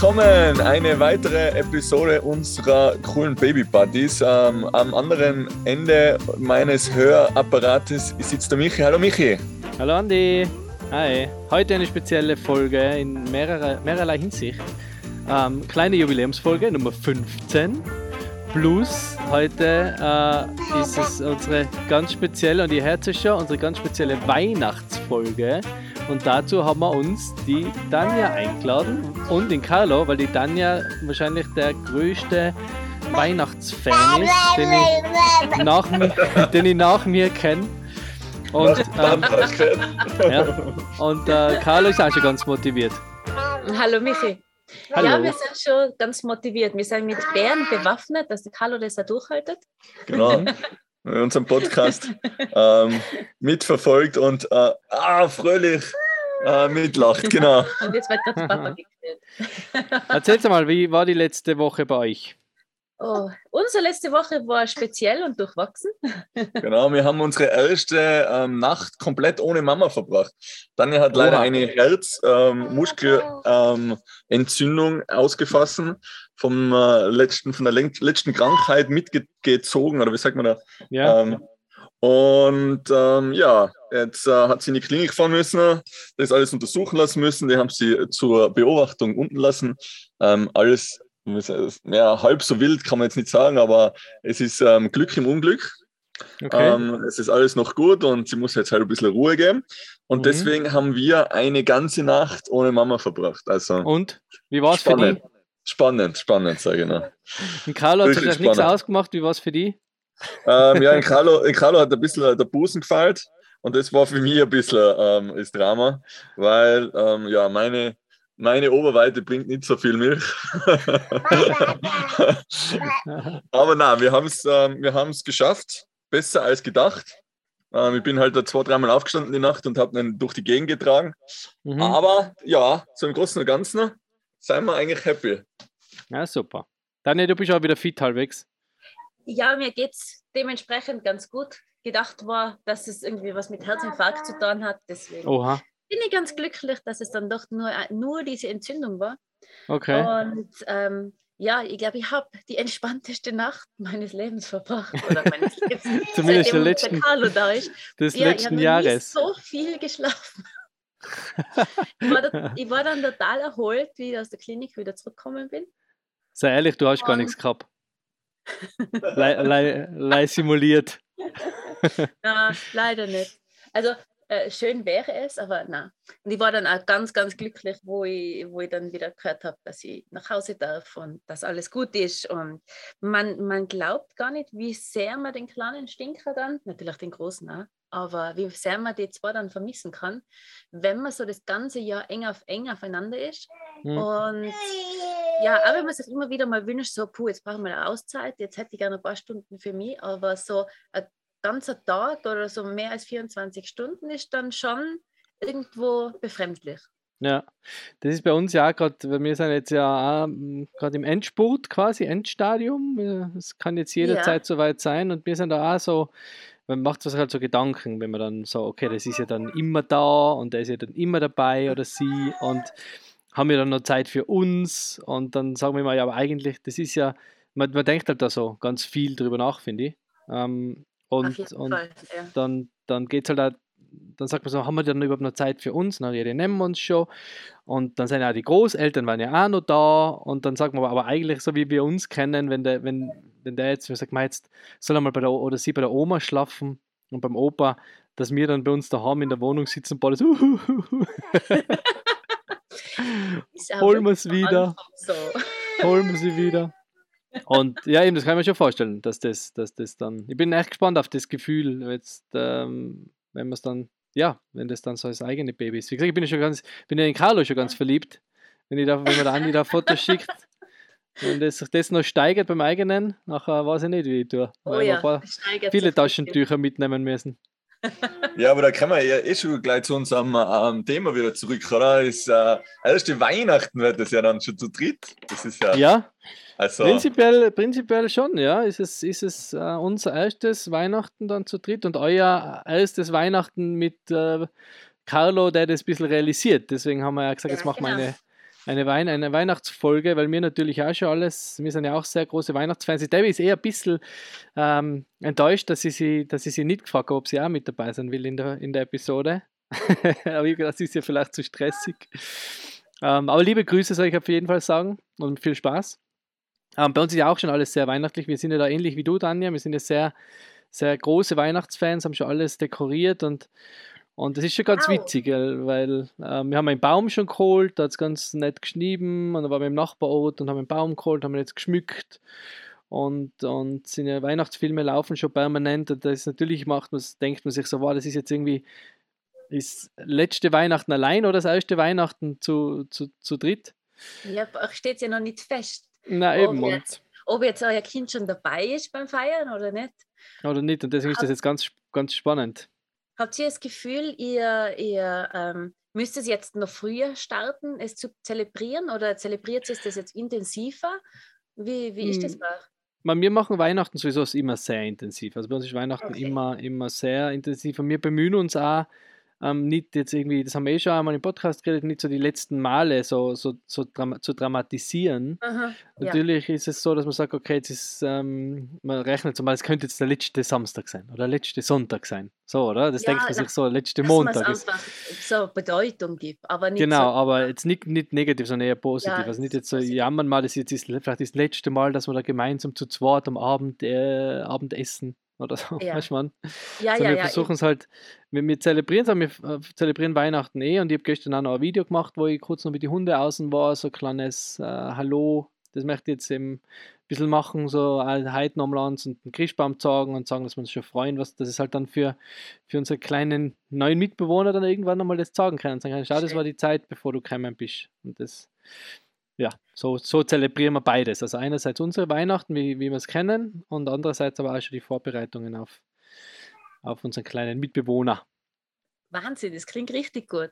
Willkommen. Eine weitere Episode unserer coolen Baby Buddies. Ähm, am anderen Ende meines Hörapparates sitzt der Michi. Hallo Michi. Hallo Andi. Hi. Heute eine spezielle Folge in mehrerer, mehrerlei Hinsicht. Ähm, kleine Jubiläumsfolge Nummer 15. Plus heute äh, ist es unsere ganz spezielle, und ihr hört es schon, unsere ganz spezielle Weihnachtsfolge. Und dazu haben wir uns die Tanja eingeladen und den Carlo, weil die Tanja wahrscheinlich der größte Weihnachtsfan ist, den ich nach, den ich nach mir kenne. Und, ähm, ja, und äh, Carlo ist auch schon ganz motiviert. Hallo Michi. Hallo. Ja, wir sind schon ganz motiviert. Wir sind mit Bären bewaffnet, dass der Carlo das auch durchhaltet. Genau. Unseren Podcast ähm, mitverfolgt und äh, ah, fröhlich äh, mitlacht. Genau. Und jetzt wird gerade Papa geklärt. Erzähl's mal, wie war die letzte Woche bei euch? Oh, unsere letzte Woche war speziell und durchwachsen. Genau, wir haben unsere erste ähm, Nacht komplett ohne Mama verbracht. Tanja hat leider Oha. eine Herzmuskelentzündung ausgefasst vom äh, letzten, von der letzten Krankheit mitgezogen, oder wie sagt man da? Ja, Ähm, und ähm, ja, jetzt äh, hat sie in die Klinik fahren müssen, das alles untersuchen lassen müssen. Die haben sie zur Beobachtung unten lassen. Ähm, alles ja, halb so wild kann man jetzt nicht sagen, aber es ist ähm, Glück im Unglück. okay. Ähm, es ist alles noch gut und sie muss jetzt halt ein bisschen Ruhe geben. Und Mhm. deswegen haben wir eine ganze Nacht ohne Mama verbracht. Also und? Wie war es für spannend. die? Spannend, spannend, sage ich noch. Und Carlo hat sich nichts ausgemacht. Wie war es für die? Ähm, ja, in Carlo, in Carlo hat ein bisschen der Busen gefällt und das war für mich ein bisschen ähm, das Drama, weil ähm, ja, meine, meine Oberweite bringt nicht so viel Milch. Aber nein, wir haben es ähm, wir haben's geschafft, besser als gedacht. Ähm, ich bin halt da zwei, dreimal aufgestanden die Nacht und habe ihn durch die Gegend getragen. Mhm. Aber ja, so im Großen und Ganzen sind wir eigentlich happy. Ja, super. Daniel, du bist auch wieder fit halbwegs. Ja, mir geht es dementsprechend ganz gut. Gedacht war, dass es irgendwie was mit Herzinfarkt zu tun hat. Deswegen Oha. Bin ich ganz glücklich, dass es dann doch nur, nur diese Entzündung war. Okay. Und ähm, ja, ich glaube, ich habe die entspannteste Nacht meines Lebens verbracht. Oder meines Lebens. Zumindest der letzten, Carlo da ist. des Ja, ich letzten nie Jahres. so viel geschlafen. ich, war da, ich war dann total erholt, wie ich aus der Klinik wieder zurückgekommen bin. Sei ehrlich, du hast gar Und- nichts gehabt. Le, le, le simuliert. Na, leider nicht. Also äh, schön wäre es, aber na. Und ich war dann auch ganz, ganz glücklich, wo ich, wo ich dann wieder gehört habe, dass ich nach Hause darf und dass alles gut ist. Und man, man glaubt gar nicht, wie sehr man den kleinen Stinker dann, natürlich den großen auch, aber wie sehr man die zwei dann vermissen kann, wenn man so das ganze Jahr eng auf eng aufeinander ist. Hm. Und ja, auch wenn man sich immer wieder mal wünscht, so, puh, jetzt brauchen wir eine Auszeit, jetzt hätte ich gerne ein paar Stunden für mich, aber so ein ganzer Tag oder so mehr als 24 Stunden ist dann schon irgendwo befremdlich. Ja, das ist bei uns ja auch gerade, wir sind jetzt ja auch gerade im Endspurt quasi, Endstadium. Es kann jetzt jederzeit soweit sein und wir sind da auch so, man macht sich halt so Gedanken, wenn man dann so, okay, das ist ja dann immer da und der ist ja dann immer dabei oder sie und haben wir dann noch Zeit für uns und dann sagen wir mal, ja, aber eigentlich, das ist ja, man, man denkt halt da so ganz viel drüber nach, finde ich. Ähm, und, und Fall. Ja. dann, dann geht es halt auch, dann sagt man so, haben wir dann überhaupt noch Zeit für uns? Na, ja, die nehmen wir uns schon. Und dann sind ja die Großeltern waren ja auch noch da. Und dann sagt man aber, eigentlich, so wie wir uns kennen, wenn der, wenn, wenn der jetzt, sagt man jetzt, soll er mal bei der, oder sie bei der Oma schlafen und beim Opa, dass wir dann bei uns daheim in der Wohnung sitzen und alles, holen wir es wieder, So. holen wir sie wieder. Und ja, eben, das kann ich mir schon vorstellen, dass das, dass das dann. Ich bin echt gespannt auf das Gefühl, jetzt, ähm, wenn man es dann, ja, wenn das dann so als eigene Baby ist. Wie gesagt, ich bin ja schon ganz, bin ja in Carlo schon ganz verliebt. Wenn, ich da, wenn man der Andi da Fotos schickt, wenn das, das noch steigert beim eigenen, nachher weiß ich nicht, wie ich tue. Oh Weil wir ja, paar, viele. Taschentücher mitnehmen müssen. Ja, aber da kommen wir ja eh schon gleich zu unserem ähm, Thema wieder zurück, oder? Ist, äh, erste Weihnachten wird das ja dann schon zu dritt. Das ist ja, Ja, also, prinzipiell, prinzipiell schon, ja. Ist es, ist es äh, unser erstes Weihnachten dann zu dritt und euer erstes Weihnachten mit äh, Carlo, der das ein bisschen realisiert. Deswegen haben wir ja gesagt, Ja, jetzt machen wir genau. eine, eine, Wein eine Weihnachtsfolge, weil wir natürlich auch schon alles, wir sind ja auch sehr große Weihnachtsfans. Ich ist eher ein bisschen ähm, enttäuscht, dass ich, sie, dass ich sie nicht gefragt habe, ob sie auch mit dabei sein will in der, in der Episode. aber das ist ja vielleicht zu stressig. Ähm, aber liebe Grüße soll ich auf jeden Fall sagen und viel Spaß. Ähm, bei uns ist ja auch schon alles sehr weihnachtlich. Wir sind ja da ähnlich wie du, Tanja. Wir sind ja sehr, sehr große Weihnachtsfans, haben schon alles dekoriert und, und das ist schon ganz wow. witzig, weil äh, wir haben einen Baum schon geholt, da hat es ganz nett geschrieben und dann waren wir im Nachbarort und haben einen Baum geholt, haben ihn jetzt geschmückt und, und ja Weihnachtsfilme laufen schon permanent und das natürlich macht man, denkt man sich so, wow, das ist jetzt irgendwie ist letzte Weihnachten allein oder das erste Weihnachten zu, zu, zu dritt? Ja, steht ja noch nicht fest. Na eben. Ob jetzt, ob jetzt euer Kind schon dabei ist beim Feiern oder nicht. Oder nicht. Und deswegen ist das jetzt ganz, ganz spannend. Habt ihr das Gefühl, ihr, ihr ähm, müsst es jetzt noch früher starten, es zu zelebrieren oder zelebriert es das jetzt intensiver? Wie, wie ist das hm. bei wir machen Weihnachten sowieso immer sehr intensiv. Also bei uns ist Weihnachten okay. immer, immer sehr intensiv. Und wir bemühen uns auch, ähm, nicht jetzt irgendwie, das haben wir eh schon einmal im Podcast geredet, nicht so die letzten Male so, so, so dram zu dramatisieren. Aha, Natürlich ja. ist es so, dass man sagt, okay, jetzt ist, ähm, man rechnet zum Beispiel, es könnte jetzt der letzte Samstag sein oder der letzte Sonntag sein. So, oder? Das ja, denkt man sich so, letzte Montag. Dass einfach so Bedeutung gibt, aber nicht Genau, so, aber jetzt nicht, nicht negativ, sondern eher positiv. Ja, also nicht jetzt so jammern mal, das ist jetzt vielleicht das letzte Mal, dass wir da gemeinsam zu zweit am Abend äh, Abendessen oder so, ja. weißt du, man? Ja, also ja, wir ja. versuchen es halt, wir, wir zelebrieren es, wir äh, zelebrieren Weihnachten eh und ich habe gestern auch noch ein Video gemacht, wo ich kurz noch mit den Hunden außen war, so ein kleines äh, Hallo, das möchte ich jetzt eben ein bisschen machen, so heute nochmal und einen Christbaum zeigen und sagen, dass wir uns schon freuen, was das ist halt dann für, für unsere kleinen neuen Mitbewohner dann irgendwann nochmal das sagen können und sagen, schau, das war die Zeit, bevor du gekommen bist und das ja, so, so zelebrieren wir beides. Also einerseits unsere Weihnachten, wie, wie wir es kennen, und andererseits aber auch schon die Vorbereitungen auf, auf unseren kleinen Mitbewohner. Wahnsinn, das klingt richtig gut.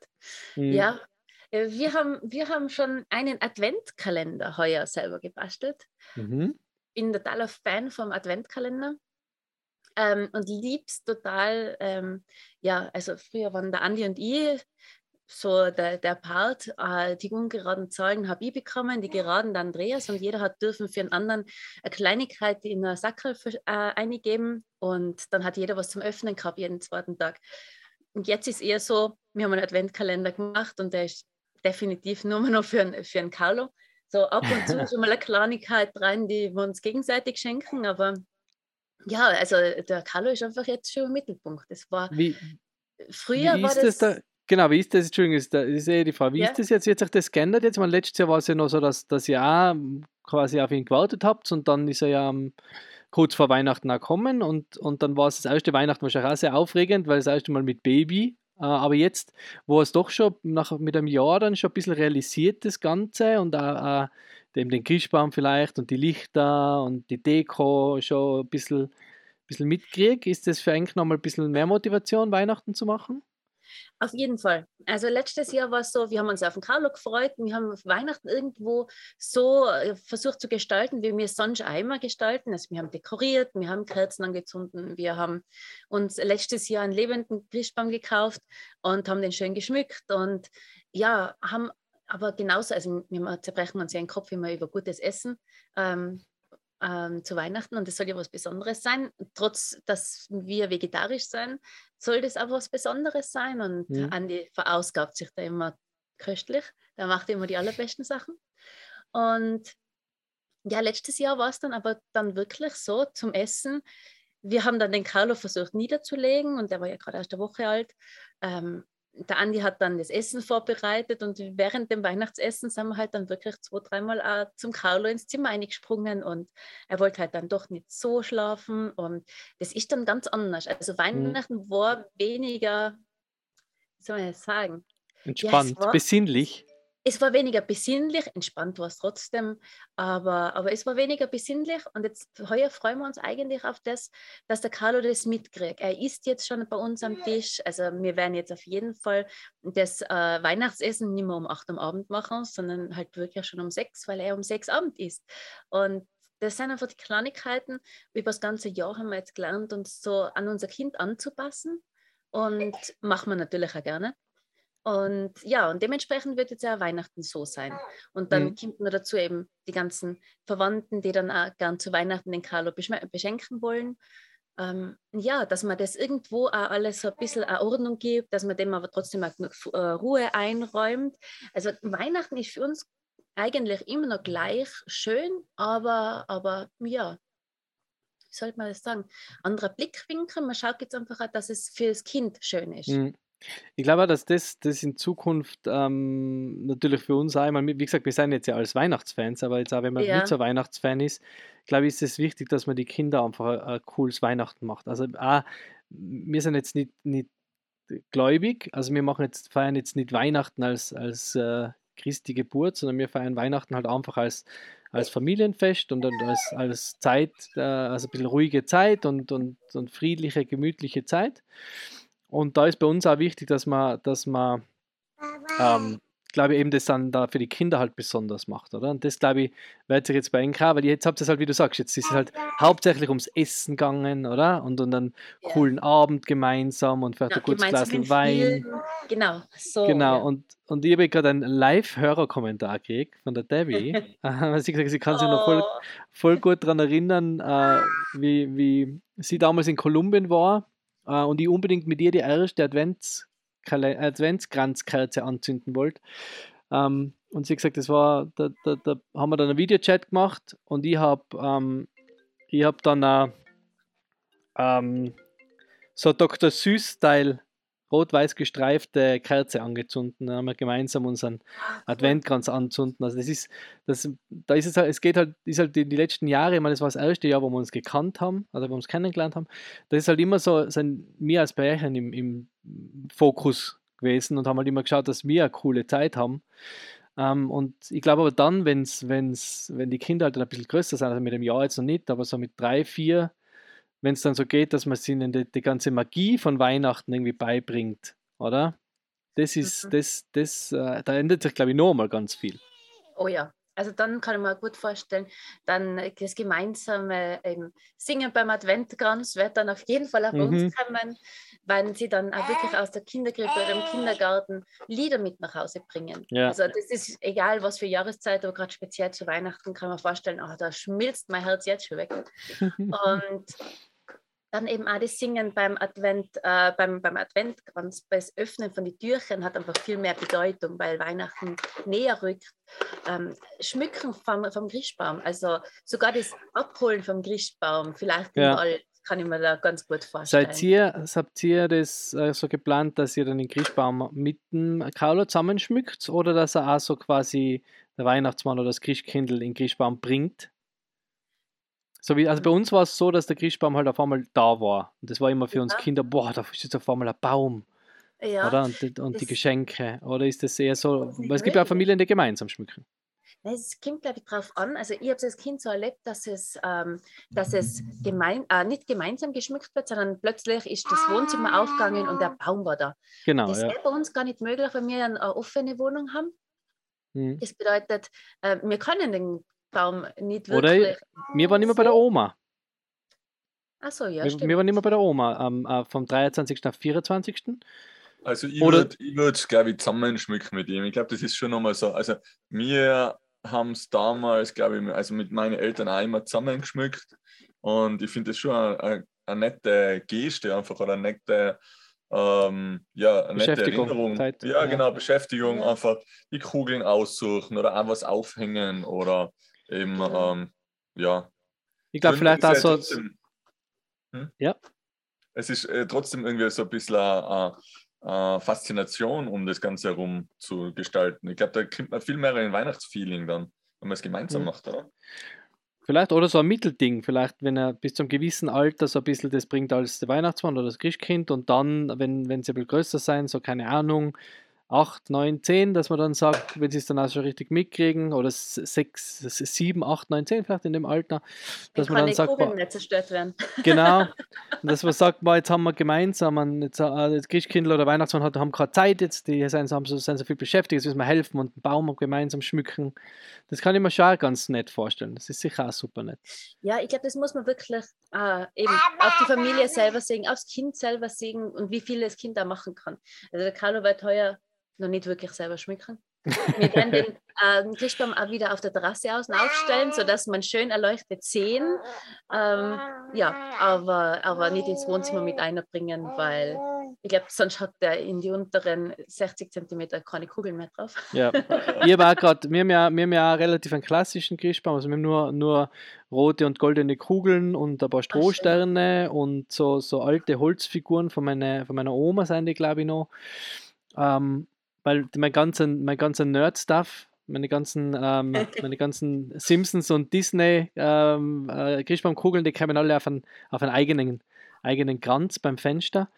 Mhm. Ja, äh, wir haben, wir haben schon einen Adventkalender heuer selber gebastelt. Mhm. Bin totaler Fan vom Adventkalender. Ähm, und lieb's total. Ähm, ja, also früher waren der Andi und ich so der, der Part, äh, die ungeraden Zahlen habe ich bekommen, die geraden der Andreas und jeder hat dürfen für einen anderen eine Kleinigkeit in eine Sackel äh, eingeben und dann hat jeder was zum Öffnen gehabt jeden zweiten Tag. Und jetzt ist eher so, wir haben einen Adventkalender gemacht und der ist definitiv nur noch für, einen, für einen Carlo. So ab und zu schon mal eine Kleinigkeit rein, die wir uns gegenseitig schenken, aber ja, also der Carlo ist einfach jetzt schon im Mittelpunkt. Das war wie, früher wie war das. das da, Genau, wie ist das, Entschuldigung, ist, das ist eh die Frage, wie ja. ist das jetzt, wird sich das geändert jetzt? Meine, letztes Jahr war es ja noch so, dass, dass ihr auch quasi auf ihn gewartet habt und dann ist er ja um, kurz vor Weihnachten auch gekommen und, und dann war es das erste Weihnachten wahrscheinlich auch sehr aufregend, weil das erste Mal mit Baby, äh, aber jetzt, wo es doch schon nach, mit einem Jahr dann schon ein bisschen realisiert, das Ganze und auch, auch dem, den Christbaum vielleicht und die Lichter und die Deko schon ein bisschen, ein bisschen mitkriegt, ist das für eigentlich nochmal ein bisschen mehr Motivation, Weihnachten zu machen? Auf jeden Fall. Also letztes Jahr war es so, wir haben uns auf den Carlo gefreut, wir haben Weihnachten irgendwo so äh, versucht zu gestalten, wie wir sonst einmal gestalten. Also wir haben dekoriert, wir haben Kerzen angezündet, wir haben uns letztes Jahr einen lebenden Christbaum gekauft und haben den schön geschmückt und ja, haben aber genauso, also wir zerbrechen uns ja den Kopf immer über gutes Essen. Ähm, ähm, zu Weihnachten und das soll ja was Besonderes sein. Trotz, dass wir vegetarisch sein, soll das auch was Besonderes sein und mhm. Andi verausgabt sich da immer köstlich. Der macht immer die allerbesten Sachen. Und ja, letztes Jahr war es dann aber dann wirklich so zum Essen. Wir haben dann den Carlo versucht niederzulegen und der war ja gerade erst eine Woche alt. Ähm, der Andi hat dann das Essen vorbereitet und während dem Weihnachtsessen sind wir halt dann wirklich zwei, dreimal äh, zum Carlo ins Zimmer eingesprungen und er wollte halt dann doch nicht so schlafen und das ist dann ganz anders. Also mhm. Weihnachten mhm. war weniger, wie soll man das sagen? Entspannt, ja, besinnlich es war weniger besinnlich, entspannt war es trotzdem, aber, aber es war weniger besinnlich und jetzt heuer freuen wir uns eigentlich auf das, dass der Carlo das mitkriegt. Er isst jetzt schon bei uns am Tisch, also wir werden jetzt auf jeden Fall das äh, Weihnachtsessen nicht mehr um 8 am Abend machen, sondern halt wirklich schon um 6, weil er um 6 Abend isst. Und das sind einfach die Kleinigkeiten. Über das ganze Jahr haben wir jetzt gelernt, uns so an unser Kind anzupassen und machen wir natürlich auch gerne. Und ja, und dementsprechend wird jetzt ja Weihnachten so sein. Und dann mhm. kommt noch dazu eben die ganzen Verwandten, die dann auch gern zu Weihnachten den Carlo beschenken wollen. Ähm, ja, dass man das irgendwo auch alles so ein bisschen eine Ordnung gibt, dass man dem aber trotzdem auch genug äh, Ruhe einräumt. Also Weihnachten ist für uns eigentlich immer noch gleich schön, aber, aber ja, wie sollte man das sagen? Anderer Blickwinkel. Man schaut jetzt einfach, dass es für das Kind schön ist. Mhm. Ich glaube auch, dass das, das in Zukunft ähm, natürlich für uns auch, ich wie gesagt, wir sind jetzt ja als Weihnachtsfans, aber jetzt auch, wenn man ja. nicht so Weihnachtsfan ist, glaube ich, ist es wichtig, dass man die Kinder einfach ein, ein cooles Weihnachten macht. Also auch, wir sind jetzt nicht, nicht gläubig, also wir machen jetzt, feiern jetzt nicht Weihnachten als, als äh, Christi Geburt, sondern wir feiern Weihnachten halt einfach als, als Familienfest und als, als Zeit, äh, also ein bisschen ruhige Zeit und, und, und friedliche, gemütliche Zeit. Und da ist bei uns auch wichtig, dass man, dass man ähm, glaube ich, eben das dann da für die Kinder halt besonders macht, oder? Und das, glaube ich, wird sich jetzt bei Ihnen weil jetzt habt ihr es halt, wie du sagst, jetzt ist es halt hauptsächlich ums Essen gegangen, oder? Und, und einen ja. coolen Abend gemeinsam und vielleicht ja, ein gutes Glas Wein. Genau, so. Genau, ja. und, und ich habe gerade einen Live-Hörerkommentar gekriegt von der Debbie. sie gesagt, sie kann sich oh. noch voll, oh. voll gut daran erinnern, äh, wie, wie sie damals in Kolumbien war äh, und ich unbedingt mit ihr die erste Advents- Adventskranzkerze anzünden wollt. Ähm, und sie hat gesagt, das war, da, da, da haben wir dann einen Videochat gemacht und ich habe ähm, hab dann äh, ähm, so Dr. Süß-Style rot-weiß gestreifte Kerze angezündet. Dann haben wir gemeinsam unseren Adventkranz anzünden. Also das ist, das, da ist es halt, es geht halt, ist halt die, die letzten Jahre, ich meine, das war das erste Jahr, wo wir uns gekannt haben, also wo wir uns kennengelernt haben. Da ist halt immer so, sind wir als Pärchen im, im Fokus gewesen und haben halt immer geschaut, dass wir eine coole Zeit haben. Ähm, und ich glaube aber dann, wenn's, wenn's, wenn die Kinder halt ein bisschen größer sind, also mit dem Jahr jetzt noch nicht, aber so mit drei, vier, wenn es dann so geht, dass man ihnen die, die, ganze Magie von Weihnachten irgendwie beibringt, oder? Das ist, mhm. das, das, äh, da ändert sich, glaube ich, noch mal ganz viel. Oh ja, also dann kann ich mir gut vorstellen, dann das gemeinsame ähm, Singen beim Adventkranz wird dann auf jeden Fall auf mhm. uns kommen, weil sie dann auch wirklich aus der Kinderkrippe oder im Kindergarten Lieder mit nach Hause bringen. Ja. Also das ist egal, was für Jahreszeit, aber gerade speziell zu Weihnachten kann man vorstellen, oh, da schmilzt mein Herz jetzt schon weg. Und dann eben auch das Singen beim Advent, äh, beim, beim Adventkranz, das Öffnen von den Türchen hat einfach viel mehr Bedeutung, weil Weihnachten näher rückt. Ähm, Schmücken vom, vom Christbaum, also sogar das Abholen vom Christbaum, vielleicht ja. Wald, kann ich mir da ganz gut vorstellen. Seid ihr, habt ihr das äh, so geplant, dass ihr dann den Christbaum mit dem Kaulo zusammenschmückt oder dass er auch so quasi der Weihnachtsmann oder das Christkindl in den Christbaum bringt? So wie, also bei uns war es so, dass der Christbaum halt auf einmal da war. Und das war immer für ja. uns Kinder, boah, da ist jetzt auf einmal ein Baum. Ja. Oder? Und, und die Geschenke. Oder ist das eher so, weil es gibt ja auch Familien, die gemeinsam schmücken. Es kommt, glaube ich, darauf an. Also ich habe es als Kind so erlebt, dass es, ähm, dass es gemein, äh, nicht gemeinsam geschmückt wird, sondern plötzlich ist das Wohnzimmer aufgegangen und der Baum war da. Genau. Das ja. bei uns gar nicht möglich, weil wir eine offene Wohnung haben. Mhm. Das bedeutet, äh, wir können den Baum nicht wirklich. Oder wir waren immer bei der Oma. Achso, ja, wir, stimmt. Wir waren immer bei der Oma, ähm, äh, vom 23. auf 24. Also ich würde, würd, glaube ich, zusammenschmücken mit ihm. Ich glaube, das ist schon nochmal so. Also wir haben es damals, glaube ich, also mit meinen Eltern auch immer zusammengeschmückt. Und ich finde das schon eine, eine, eine, nette Geste einfach oder eine nette, ähm, ja, eine nette Erinnerung. Zeit, ja, ja, genau, Beschäftigung, ja. einfach die Kugeln aussuchen oder auch was aufhängen oder eben, genau. ähm, ja. Ich glaube, vielleicht auch so. Trotzdem, hm? Ja. Es ist äh, trotzdem irgendwie so ein bisschen eine, eine Faszination, um das Ganze herum zu gestalten. Ich glaube, da kommt man viel mehr in Weihnachtsfeeling dann, wenn man es gemeinsam mhm. macht, oder? Vielleicht oder so ein Mittelding, vielleicht wenn er bis zum gewissen Alter so ein bisschen das bringt als der Weihnachtsmann oder das Christkind und dann, wenn, wenn sie ein bisschen größer sein, so keine Ahnung, 8, 9, 10, dass man dann sagt, wenn sie es dann auch schon richtig mitkriegen, oder 6, 7, 8, 9, 10 vielleicht in dem Alter, dass dann man dann sagt, boah, nicht zerstört werden. Genau, dass man sagt, boah, jetzt haben wir gemeinsam, ein, jetzt, äh, Christkindl oder Weihnachtsmann hat, haben gerade Zeit jetzt, die sind, haben so, sind so viel beschäftigt, jetzt müssen wir helfen und einen Baum gemeinsam schmücken. Das kann ich mir schon ganz nett vorstellen. Das ist sicher auch super nett. Ja, ich glaube, das muss man wirklich äh, eben auf die Familie selber sehen, aufs Kind selber sehen und wie viel das Kind da machen kann. Also der Carlo wird heuer noch nicht wirklich selber schmücken. Wir werden den äh, Christbaum auch wieder auf der Terrasse außen aufstellen, sodass man schön erleuchtet sehen. Ähm, ja, aber, aber nicht ins Wohnzimmer mit einbringen, weil ich glaube, sonst hat der in die unteren 60 cm keine Kugeln mehr drauf. Ja, ich auch gerade, wir, haben ja, wir haben ja auch relativ einen klassischen Christbaum, also wir haben nur, nur rote und goldene Kugeln und ein paar Strohsterne und so, so alte Holzfiguren von, meine, von meiner Oma sind die, glaube ich, noch. Ähm, weil mein ganzer, mein ganzer Nerd-Stuff, meine ganzen, ähm, meine ganzen Simpsons und Disney ähm, äh, Christbaumkugeln, die kommen alle auf einen, auf einen eigenen, eigenen Kranz beim Fenster.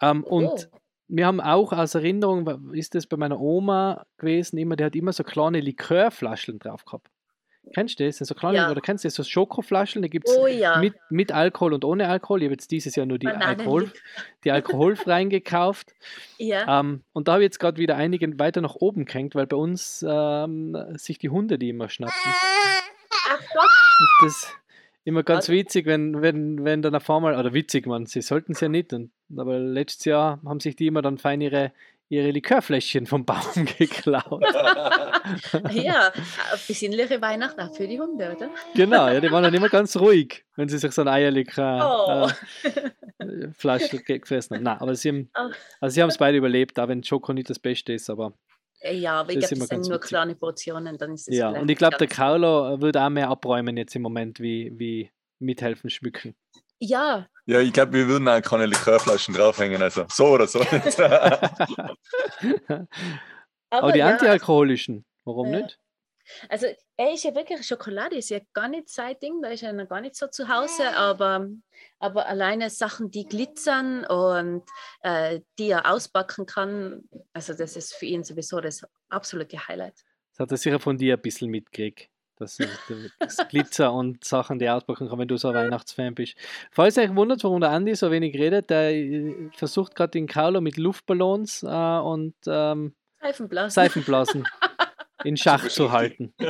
Ähm, und Oh. wir haben auch aus Erinnerung, ist das bei meiner Oma gewesen, immer, die hat immer so kleine Likörflaschen drauf gehabt. Kennst du das? Das sind So kleine, Ja. oder kennst du das? So Schokoflaschen, da gibt es Oh ja. mit, mit Alkohol und ohne Alkohol. Ich habe jetzt dieses Jahr nur die, Bananenlikör. Alkohol, die alkoholfreien gekauft. ja. Ähm, und da habe ich jetzt gerade wieder einige weiter nach oben gehängt, weil bei uns ähm, sich die Hunde die immer schnappen. Ach Gott. Und das ist immer ganz witzig, wenn, wenn, wenn dann auf einmal, oder witzig, man, sie sollten es ja nicht, und, aber letztes Jahr haben sich die immer dann fein ihre, ihre Likörfläschchen vom Baum geklaut. Ja, besinnliche Weihnacht auch für die Hunde, oder? genau, ja, die waren dann immer ganz ruhig, wenn sie sich so ein Eierlikör Oh. äh, Flasche ge- gefressen haben. Nein, aber sie haben Oh. also sie haben es beide überlebt, auch wenn Schoko nicht das Beste ist, aber Äh, Ja, aber ich glaube, das sind nur witzig. kleine Portionen, dann ist es ja, und ich glaube, der Carlo wird auch mehr abräumen jetzt im Moment, wie, wie mithelfen schmücken. Ja, Ja, ich glaube, wir würden auch keine Likörflaschen draufhängen, also so oder so. aber, Aber die ja, antialkoholischen, warum Ja. nicht? Also, er ist ja wirklich, Schokolade ist ja gar nicht sein Ding, da ist er noch gar nicht so zu Hause, aber, aber alleine Sachen, die glitzern und äh, die er ausbacken kann, also das ist für ihn sowieso das absolute Highlight. Das hat er sicher von dir ein bisschen mitgekriegt. Das, ist das Glitzer und Sachen, die auspacken kann, wenn du so ein Weihnachtsfan bist. Falls ihr euch wundert, warum der Andi so wenig redet, der äh, versucht gerade den Carlo mit Luftballons äh, und ähm, Seifenblasen. Seifenblasen in Schach zu halten.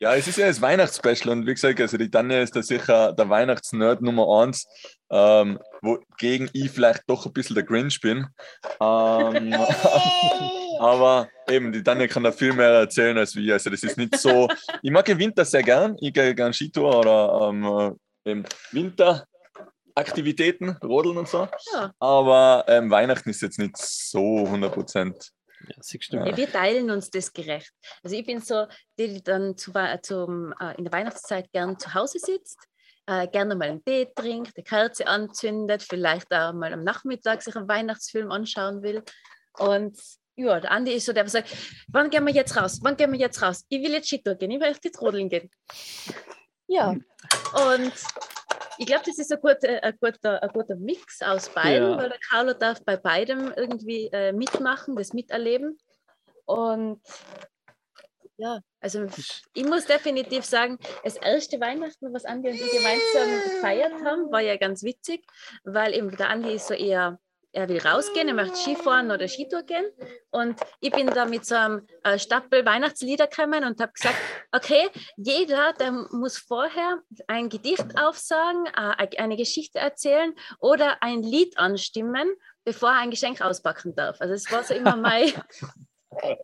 Ja, es ist ja das Weihnachtsspecial und wie gesagt, also die Tanja ist da sicher der Weihnachtsnerd Nummer eins, ähm, wogegen ich vielleicht doch ein bisschen der Grinch bin. Ähm, aber eben, die Tanja kann da viel mehr erzählen als wir. Also das ist nicht so. Ich mag den Winter sehr gern. Ich gehe gern Skitour oder ähm, äh, eben Winteraktivitäten, Rodeln und so. Ja. Aber ähm, Weihnachten ist jetzt nicht so 100 Prozent. Ja. Ja. Wir teilen uns das gerecht. Also ich bin so, die, die dann zu, zum, äh, in der Weihnachtszeit gern zu Hause sitzt, äh, gerne mal einen Tee trinkt, eine Kerze anzündet, vielleicht auch mal am Nachmittag sich einen Weihnachtsfilm anschauen will. Und ja, der Andi ist so, der sagt, wann gehen wir jetzt raus? Wann gehen wir jetzt raus? Ich will jetzt Skitour gehen, ich will jetzt rodeln gehen. Ja, und ich glaube, das ist ein guter, ein, guter, ein guter Mix aus beiden, Ja. weil der Carlo darf bei beidem irgendwie äh, mitmachen, das miterleben. Und ja, also ich muss definitiv sagen, das erste Weihnachten, was Andi und ich gemeinsam gefeiert haben, war ja ganz witzig, weil eben der Andi ist so eher, er will rausgehen, er möchte Skifahren oder Skitour gehen. Und ich bin da mit so einem äh, Stapel Weihnachtslieder gekommen und habe gesagt, okay, jeder, der muss vorher ein Gedicht aufsagen, äh, eine Geschichte erzählen oder ein Lied anstimmen, bevor er ein Geschenk auspacken darf. Also es war so immer mein,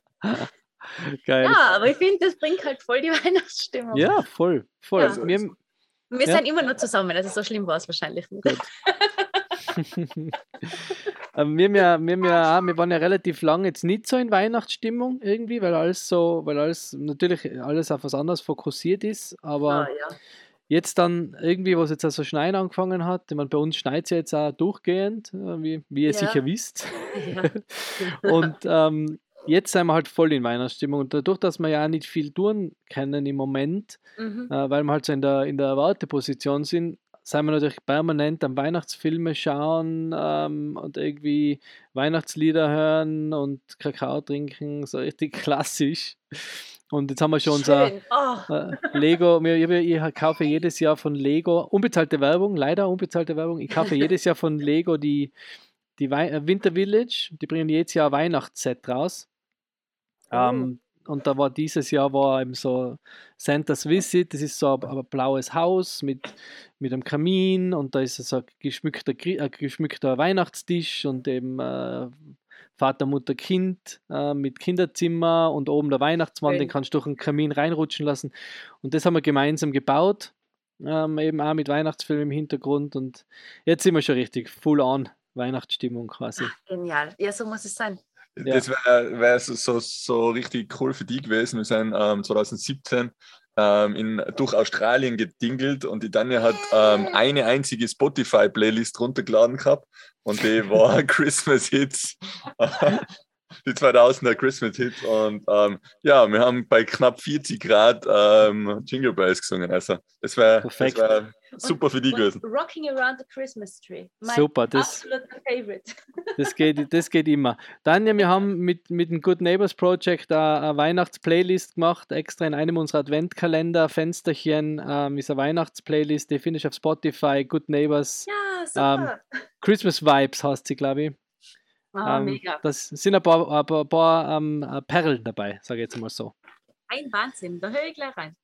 Geil. ja, aber ich finde, das bringt halt voll die Weihnachtsstimmung. Ja, voll. voll. Ja. Wir, Wir Ja. sind immer nur zusammen, also so schlimm war es wahrscheinlich nicht. wir, wir, ja auch, wir waren ja relativ lange jetzt nicht so in Weihnachtsstimmung irgendwie, weil alles so, weil alles natürlich alles auf was anderes fokussiert ist, aber Ah, ja. jetzt dann irgendwie, wo es jetzt also schneien angefangen hat, ich meine, bei uns schneit es ja jetzt auch durchgehend, äh, wie, wie ihr Ja. sicher wisst. Ja. Und ähm, jetzt sind wir halt voll in Weihnachtsstimmung und dadurch, dass wir ja nicht viel tun können im Moment, Mhm. äh, weil wir halt so in der, in der Warteposition sind, sind wir natürlich permanent am Weihnachtsfilme schauen ähm, und irgendwie Weihnachtslieder hören und Kakao trinken, so richtig klassisch. Und jetzt haben wir schon unser Schön. Oh, äh, Lego, ich, ich kaufe jedes Jahr von Lego, unbezahlte Werbung, leider unbezahlte Werbung, ich kaufe jedes Jahr von Lego die, die Wei äh, Winter Village, die bringen jedes Jahr ein Weihnachtsset raus. Ähm, und da war dieses Jahr war eben so Santa's Visit, das ist so ein, ein blaues Haus mit, mit einem Kamin und da ist so ein geschmückter, ein geschmückter Weihnachtstisch und eben äh, Vater, Mutter, Kind äh, mit Kinderzimmer und oben der Weihnachtsmann, Schön. den kannst du durch den Kamin reinrutschen lassen. Und das haben wir gemeinsam gebaut, ähm, eben auch mit Weihnachtsfilm im Hintergrund. Und jetzt sind wir schon richtig full on Weihnachtsstimmung quasi. Genial. Ja, so muss es sein. Ja. Das wäre wär so, so, richtig cool für die gewesen. Wir sind ähm, 2017 ähm, in, durch Australien gedingelt und die Tanja hat ähm, eine einzige Spotify-Playlist runtergeladen gehabt und die war Christmas Hits. Die 2000er Christmas Hits und ähm, ja, wir haben bei knapp 40 Grad ähm, Jingle Bells gesungen. Also das wäre wär super für die Und gewesen. Rocking Around the Christmas Tree. Mein Super, das- Favorite. Das geht, das geht immer. Dann, ja, wir haben mit, mit dem Good Neighbors Project eine, eine Weihnachtsplaylist gemacht, extra in einem unserer Adventkalender, Fensterchen, ähm, ist eine Weihnachtsplaylist, die findest du auf Spotify, Good Neighbors, Ja, super. Christmas Vibes heißt sie, glaube ich. Ah, ähm, mega. Das sind ein paar, ein paar, ein paar ähm, äh, Perlen dabei, sage ich jetzt mal so. Ein Wahnsinn. Da höre ich gleich rein.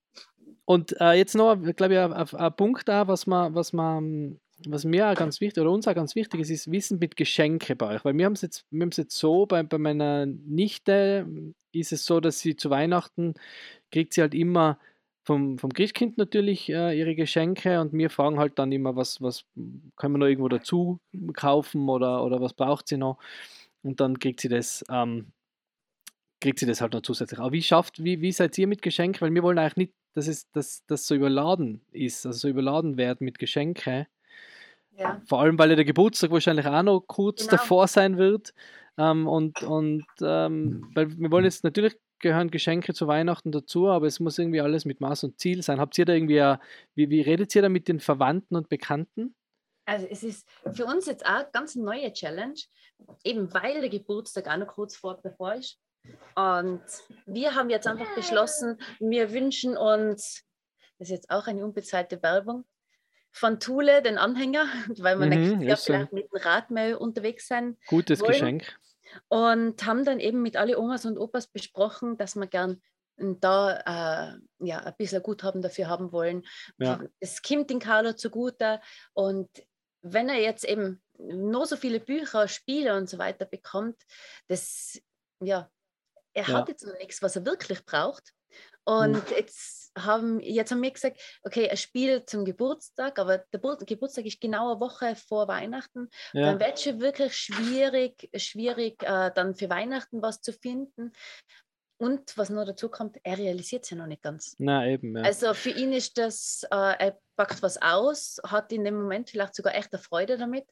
Und äh, jetzt noch, glaube ich, ein, ein, ein Punkt da, was man, was man, was mir auch ganz wichtig oder uns auch ganz wichtig ist, ist Wissen mit Geschenke bei euch. Weil wir haben es jetzt, wir jetzt so, bei, bei meiner Nichte ist es so, dass sie zu Weihnachten kriegt sie halt immer vom, vom Christkind natürlich äh, ihre Geschenke und wir fragen halt dann immer, was, was können wir noch irgendwo dazu kaufen oder, oder was braucht sie noch? Und dann kriegt sie das, ähm, kriegt sie das halt noch zusätzlich. Aber wie schafft, wie, wie seid ihr mit Geschenken? Weil wir wollen eigentlich nicht, dass es dass, das so überladen ist, also so überladen werden mit Geschenke. Ja. Vor allem, weil ja der Geburtstag wahrscheinlich auch noch kurz Genau. davor sein wird. Ähm, und und ähm, weil wir wollen jetzt natürlich gehören Geschenke zu Weihnachten dazu, aber es muss irgendwie alles mit Maß und Ziel sein. Habt ihr da irgendwie, ein- wie, wie redet ihr da mit den Verwandten und Bekannten? Also es ist für uns jetzt auch ganz eine neue Challenge, eben weil der Geburtstag auch noch kurz vor bevor ist. Und wir haben jetzt einfach beschlossen, wir wünschen uns, das ist jetzt auch eine unbezahlte Werbung, von Thule den Anhänger, weil wir Mhm, nächstes Jahr ist so. vielleicht mit dem Radmail unterwegs sein Gutes Wollen- Geschenk. Und haben dann eben mit alle Omas und Opas besprochen, dass wir gern da äh, ja, ein bisschen Guthaben dafür haben wollen. Ja. Es kommt den Carlo zugute und wenn er jetzt eben nur so viele Bücher, Spiele und so weiter bekommt, das, ja, er Ja. hat jetzt noch nichts, was er wirklich braucht. Und jetzt, haben, jetzt haben wir gesagt, okay, ein Spiel zum Geburtstag, aber der Bur- Geburtstag ist genau eine Woche vor Weihnachten Ja. dann wird es schon wirklich schwierig, schwierig äh, dann für Weihnachten was zu finden. Und was noch dazu kommt, er realisiert es ja noch nicht ganz. Na eben, ja. Also für ihn ist das, äh, er packt was aus, hat in dem Moment vielleicht sogar echte Freude damit.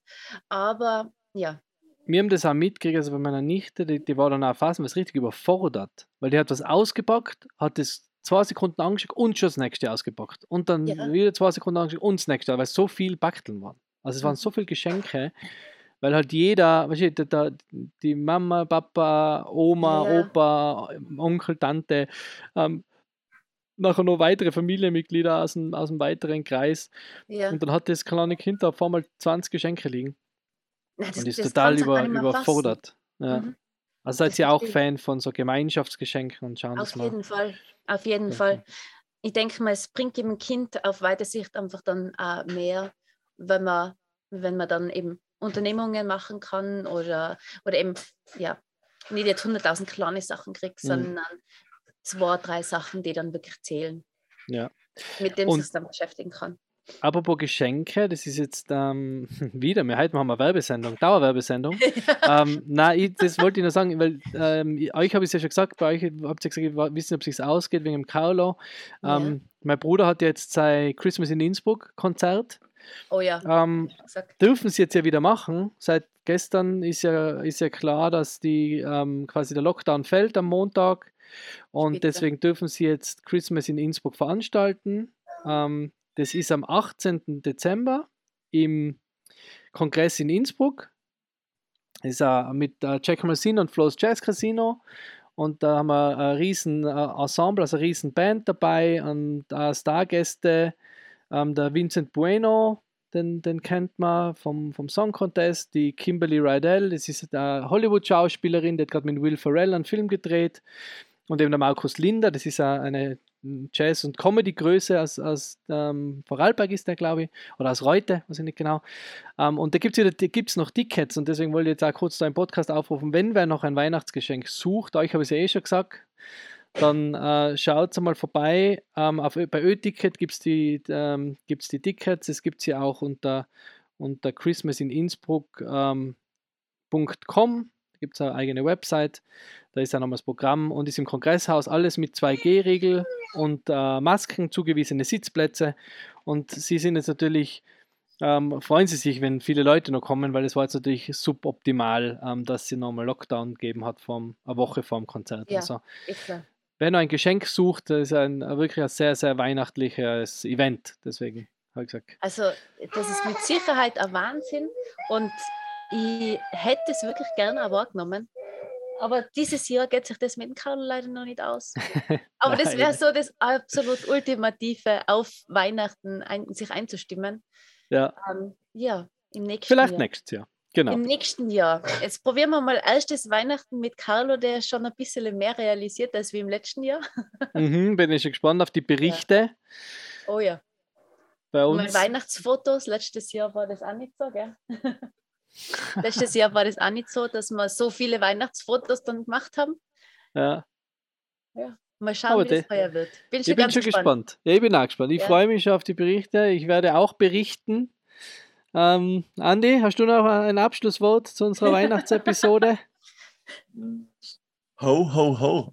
Aber ja, wir haben das auch mitgekriegt, also bei meiner Nichte, die, die war dann auch phasenweise richtig überfordert, weil die hat was ausgepackt, hat es zwei Sekunden angeschaut und schon das nächste ausgepackt. Und dann Ja. wieder zwei Sekunden angeschaut und das nächste, weil so viel Backeln waren. Also es waren so viele Geschenke, weil halt jeder, weißt du, da, da, die Mama, Papa, Oma, Ja. Opa, Onkel, Tante, ähm, nachher noch weitere Familienmitglieder aus dem, aus dem weiteren Kreis. ja. Und dann hat das kleine Kind da auf einmal 20 Geschenke liegen Das- und ist total über, überfordert. Ja. Mhm. Also seid ihr auch. Fan von so Gemeinschaftsgeschenken und schauen Auf das mal. jeden Fall, auf jeden Okay. Fall. Ich denke mal, es bringt dem Kind auf weite Sicht einfach dann auch mehr, wenn man, wenn man dann eben Unternehmungen machen kann oder, oder eben, ja, nicht jetzt 100.000 kleine Sachen kriegt, Mhm. sondern zwei, drei Sachen, die dann wirklich zählen, Ja. mit denen Und- sich dann beschäftigen kann. Apropos Geschenke, das ist jetzt ähm, wieder, wir heute machen wir Werbesendung, Dauerwerbesendung. ähm, nein, ich, das wollte ich nur sagen, weil ähm, ich- euch habe ich es ja schon gesagt, bei euch habt ihr gesagt, ihr wollt wissen, ob es sich ausgeht wegen dem Carlo. Ja. Ähm, Mein Bruder hat jetzt sein Christmas in Innsbruck Konzert. Oh ja, Ähm, dürfen sie jetzt ja wieder machen. Seit gestern ist ja, ist ja klar, dass die ähm, quasi der Lockdown fällt am Montag. Und Spitze. deswegen dürfen sie jetzt Christmas in Innsbruck veranstalten. Ähm, das ist am 18. Dezember im Kongress in Innsbruck. Das ist mit äh, Jack Marcin und Flo's Jazz Casino. Und da haben wir ein riesen äh, Ensemble, also eine riesen Band dabei und Stargäste. Ähm, der Vincent Bueno, den, den kennt man vom, vom Song Contest. Die Kimberly Rydell, das ist eine Hollywood-Schauspielerin, die hat gerade mit Will Ferrell einen Film gedreht. Und eben der Markus Linder, das ist eine Jazz- und Comedy-Größe aus, aus ähm, Vorarlberg ist der, glaube ich, oder aus Reute, weiß ich nicht genau. Ähm, und da gibt es noch Tickets und deswegen wollte ich jetzt auch kurz da im Podcast aufrufen, wenn wer noch ein Weihnachtsgeschenk sucht, euch habe ich es ja eh schon gesagt, dann äh, schaut mal vorbei. Ähm, auf, bei Ö-Ticket gibt es die, ähm, die Tickets, es gibt sie auch unter, unter Christmas in Innsbruck.com. Gibt es eine eigene Website, da ist auch nochmal das Programm und ist im Kongresshaus alles mit 2G-Regel und äh, Masken, zugewiesene Sitzplätze. Und sie sind jetzt natürlich, ähm, freuen sie sich, wenn viele Leute noch kommen, weil es war jetzt natürlich suboptimal, ähm, dass sie nochmal Lockdown gegeben hat, vom, eine Woche vor dem Konzert. Ja, also, wer noch ein Geschenk sucht, das ist ein wirklich ein sehr, sehr weihnachtliches Event. Deswegen habe ich gesagt. Also, das ist mit Sicherheit ein Wahnsinn und ich hätte es wirklich gerne wahrgenommen. Aber dieses Jahr geht sich das mit dem Karl leider noch nicht aus. Aber das wäre so das absolut Ultimative, auf Weihnachten ein, sich einzustimmen. Ja. Ähm, ja, im nächsten Vielleicht Jahr. nächstes Jahr. Genau. Im nächsten Jahr. Jetzt probieren wir mal erstes Weihnachten mit Carlo, der schon ein bisschen mehr realisiert als wie im letzten Jahr. Mhm, bin ich schon gespannt auf die Berichte. Ja. Oh ja. Bei uns. Meine Weihnachtsfotos, letztes Jahr war das auch nicht so, gell? Letztes Jahr war das auch nicht so, dass wir so viele Weihnachtsfotos dann gemacht haben. Ja. Ja. Mal schauen, Aber wie es heuer wird. Bin ich bin schon gespannt. gespannt. Ja, ich bin auch gespannt. Ich ja. freue mich schon auf die Berichte. Ich werde auch berichten. Ähm, Andi, hast du noch ein Abschlusswort zu unserer Weihnachtsepisode? Ho, ho, ho.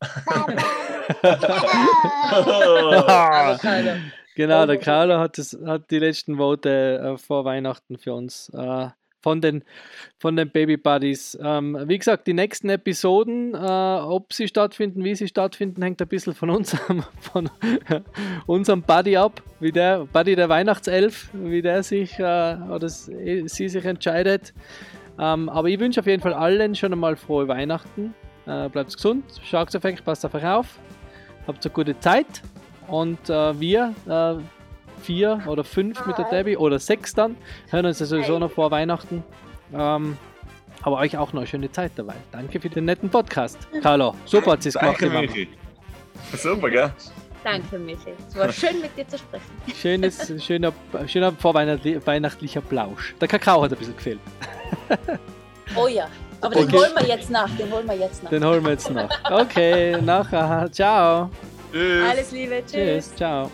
genau, der Carlo hat, das, hat die letzten Worte äh, vor Weihnachten für uns äh, von den, von den Baby Buddies. Ähm, wie gesagt, die nächsten Episoden, äh, ob sie stattfinden, wie sie stattfinden, hängt ein bisschen von unserem, von unserem Buddy ab, wie der Buddy der Weihnachtself, wie der sich äh, oder sie sich entscheidet. Ähm, aber ich wünsche auf jeden Fall allen schon einmal frohe Weihnachten. Äh, bleibt gesund, schaut auf euch, passt auf euch auf, habt eine gute Zeit und äh, wir äh, vier oder fünf mit der Debbie oder sechs dann. Hören uns ja sowieso noch vor Weihnachten. Ähm, aber euch auch noch eine schöne Zeit dabei. Danke für den netten Podcast. Carlo, super hat sie es gemacht. Danke, Michi. Super, gell? Danke, Michi. Es war schön, mit dir zu sprechen. Schönes, schöner, schöner vorweihnachtlicher Plausch. Der Kakao hat ein bisschen gefehlt. Oh ja, aber den holen wir jetzt nach. Den holen wir jetzt nach. Den holen wir jetzt nach. Okay, nachher. Ciao. Tschüss. Alles Liebe. Tschüss. Tschüss. Ciao.